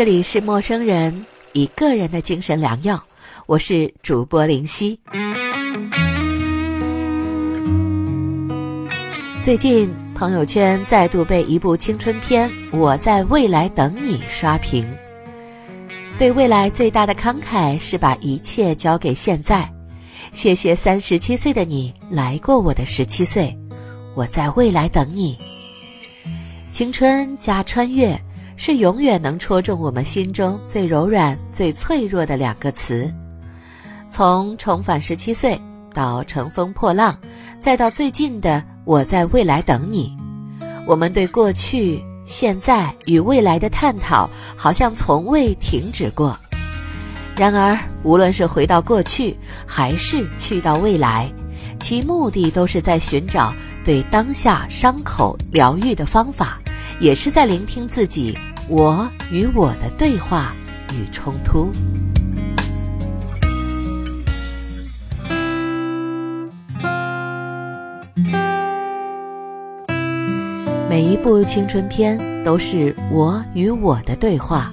这里是陌生人，一个人的精神良药。我是主播林夕。最近朋友圈再度被一部青春片《我在未来等你》刷屏。对未来最大的慷慨是把一切交给现在。谢谢三十七岁的你来过我的十七岁，我在未来等你。青春加穿越。是永远能戳中我们心中最柔软、最脆弱的两个词。从重返十七岁到乘风破浪，再到最近的我在未来等你，我们对过去、现在与未来的探讨，好像从未停止过。然而，无论是回到过去，还是去到未来，其目的都是在寻找对当下伤口疗愈的方法，也是在聆听自己。我与我的对话与冲突。每一部青春片都是我与我的对话。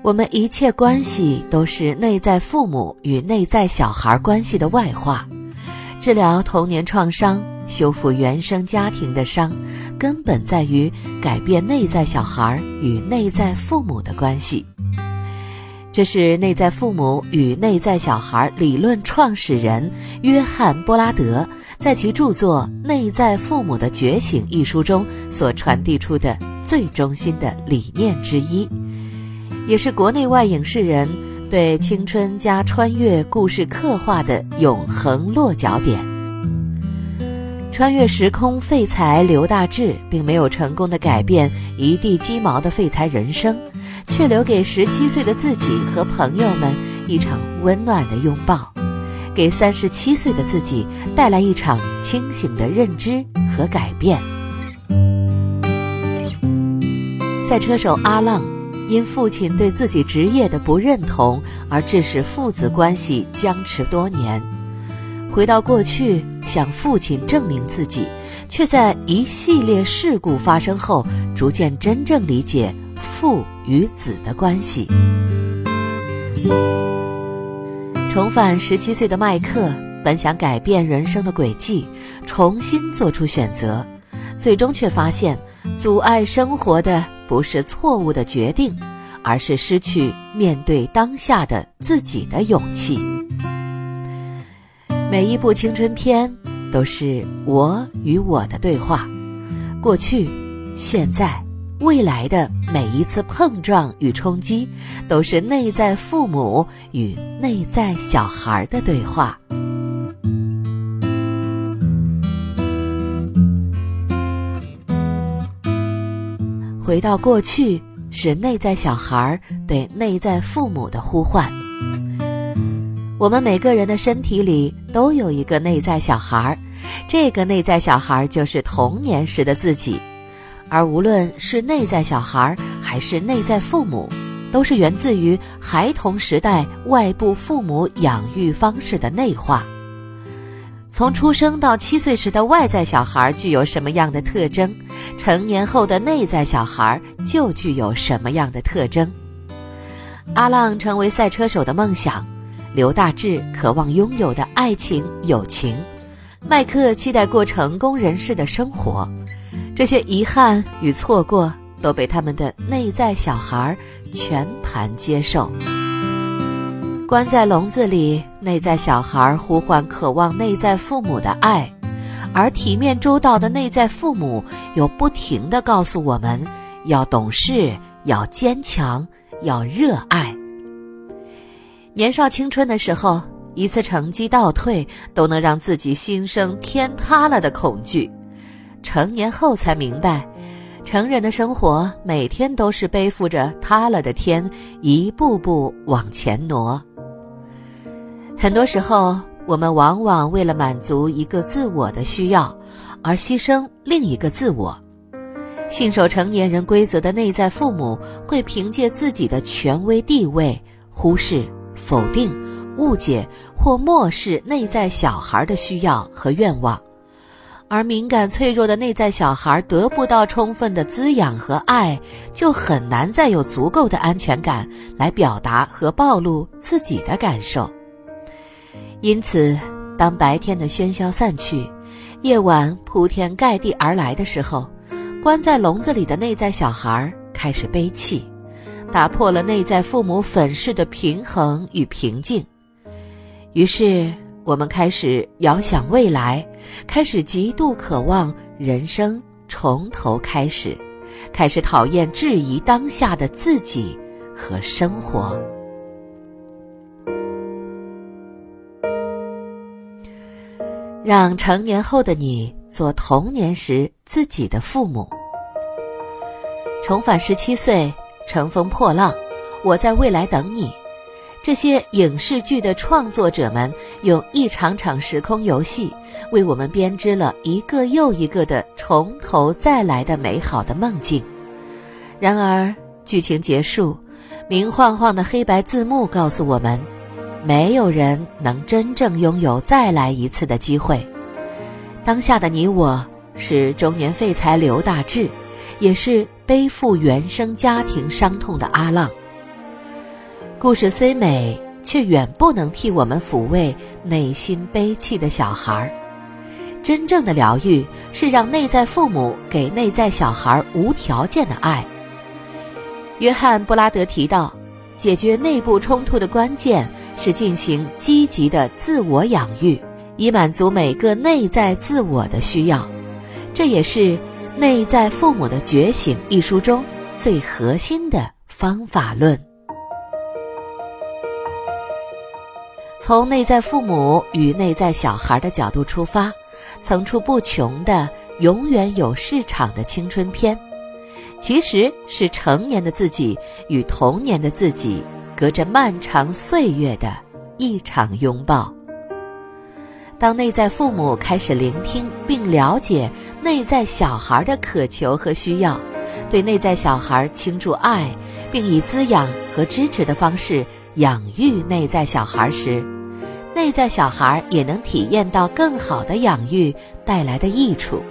我们一切关系都是内在父母与内在小孩关系的外化，治疗童年创伤。修复原生家庭的伤，根本在于改变内在小孩与内在父母的关系。这是内在父母与内在小孩理论创始人约翰·波拉德在其著作《内在父母的觉醒》一书中所传递出的最中心的理念之一，也是国内外影视人对青春加穿越故事刻画的永恒落脚点。穿越时空，废材刘大志并没有成功的改变一地鸡毛的废材人生，却留给十七岁的自己和朋友们一场温暖的拥抱，给三十七岁的自己带来一场清醒的认知和改变。赛车手阿浪因父亲对自己职业的不认同，而致使父子关系僵持多年。回到过去，向父亲证明自己，却在一系列事故发生后，逐渐真正理解父与子的关系。重返十七岁的麦克，本想改变人生的轨迹，重新做出选择，最终却发现，阻碍生活的不是错误的决定，而是失去面对当下的自己的勇气。每一部青春片都是我与我的对话，过去、现在、未来的每一次碰撞与冲击，都是内在父母与内在小孩的对话。回到过去，是内在小孩对内在父母的呼唤。我们每个人的身体里都有一个内在小孩儿，这个内在小孩儿就是童年时的自己，而无论是内在小孩儿还是内在父母，都是源自于孩童时代外部父母养育方式的内化。从出生到七岁时的外在小孩具有什么样的特征，成年后的内在小孩就具有什么样的特征。阿浪成为赛车手的梦想。刘大志渴望拥有的爱情、友情，麦克期待过成功人士的生活，这些遗憾与错过都被他们的内在小孩全盘接受。关在笼子里，内在小孩呼唤、渴望内在父母的爱，而体面周到的内在父母又不停地告诉我们：要懂事，要坚强，要热爱。年少青春的时候，一次成绩倒退都能让自己心生天塌了的恐惧。成年后才明白，成人的生活每天都是背负着塌了的天，一步步往前挪。很多时候，我们往往为了满足一个自我的需要，而牺牲另一个自我。信守成年人规则的内在父母，会凭借自己的权威地位忽视。否定、误解或漠视内在小孩的需要和愿望，而敏感脆弱的内在小孩得不到充分的滋养和爱，就很难再有足够的安全感来表达和暴露自己的感受。因此，当白天的喧嚣散去，夜晚铺天盖地而来的时候，关在笼子里的内在小孩开始悲泣，打破了内在父母粉饰的平衡与平静。于是。我们开始遥想未来，开始极度渴望人生从头开始，开始讨厌质疑当下的自己和生活。让成年后的你做童年时自己的父母。重返十七岁，乘风破浪，我在未来等你。这些影视剧的创作者们用一场场时空游戏，为我们编织了一个又一个的从头再来的美好的梦境。然而，剧情结束，明晃晃的黑白字幕告诉我们，没有人能真正拥有再来一次的机会。当下的你我，是中年废材刘大志，也是背负原生家庭伤痛的阿浪。故事虽美，却远不能替我们抚慰内心悲泣的小孩儿。真正的疗愈是让内在父母给内在小孩无条件的爱。约翰·布拉德提到，解决内部冲突的关键是进行积极的自我养育，以满足每个内在自我的需要。这也是《内在父母的觉醒》一书中最核心的方法论。从内在父母与内在小孩的角度出发，层出不穷的永远有市场的青春片，其实是成年的自己与童年的自己隔着漫长岁月的一场拥抱。当内在父母开始聆听并了解内在小孩的渴求和需要，对内在小孩倾注爱，并以滋养和支持的方式养育内在小孩时，内在小孩也能体验到更好的养育带来的益处，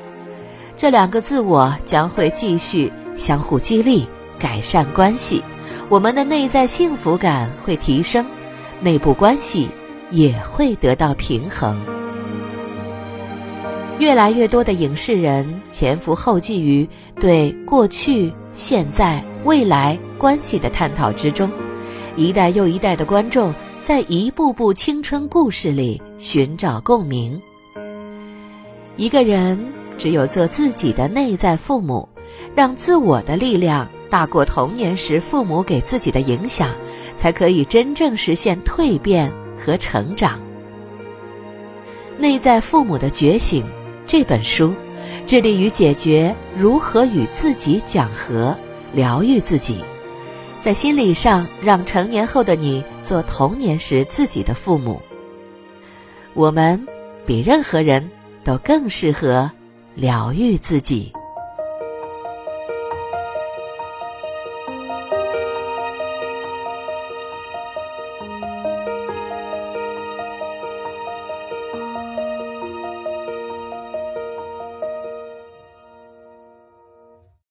这两个自我将会继续相互激励，改善关系，我们的内在幸福感会提升，内部关系也会得到平衡。越来越多的影视人前赴后继于对过去、现在、未来关系的探讨之中，一代又一代的观众。在一部部青春故事里寻找共鸣。一个人只有做自己的内在父母，让自我的力量大过童年时父母给自己的影响，才可以真正实现蜕变和成长。《内在父母的觉醒》这本书，致力于解决如何与自己讲和、疗愈自己。在心理上，让成年后的你做童年时自己的父母。我们比任何人都更适合疗愈自己。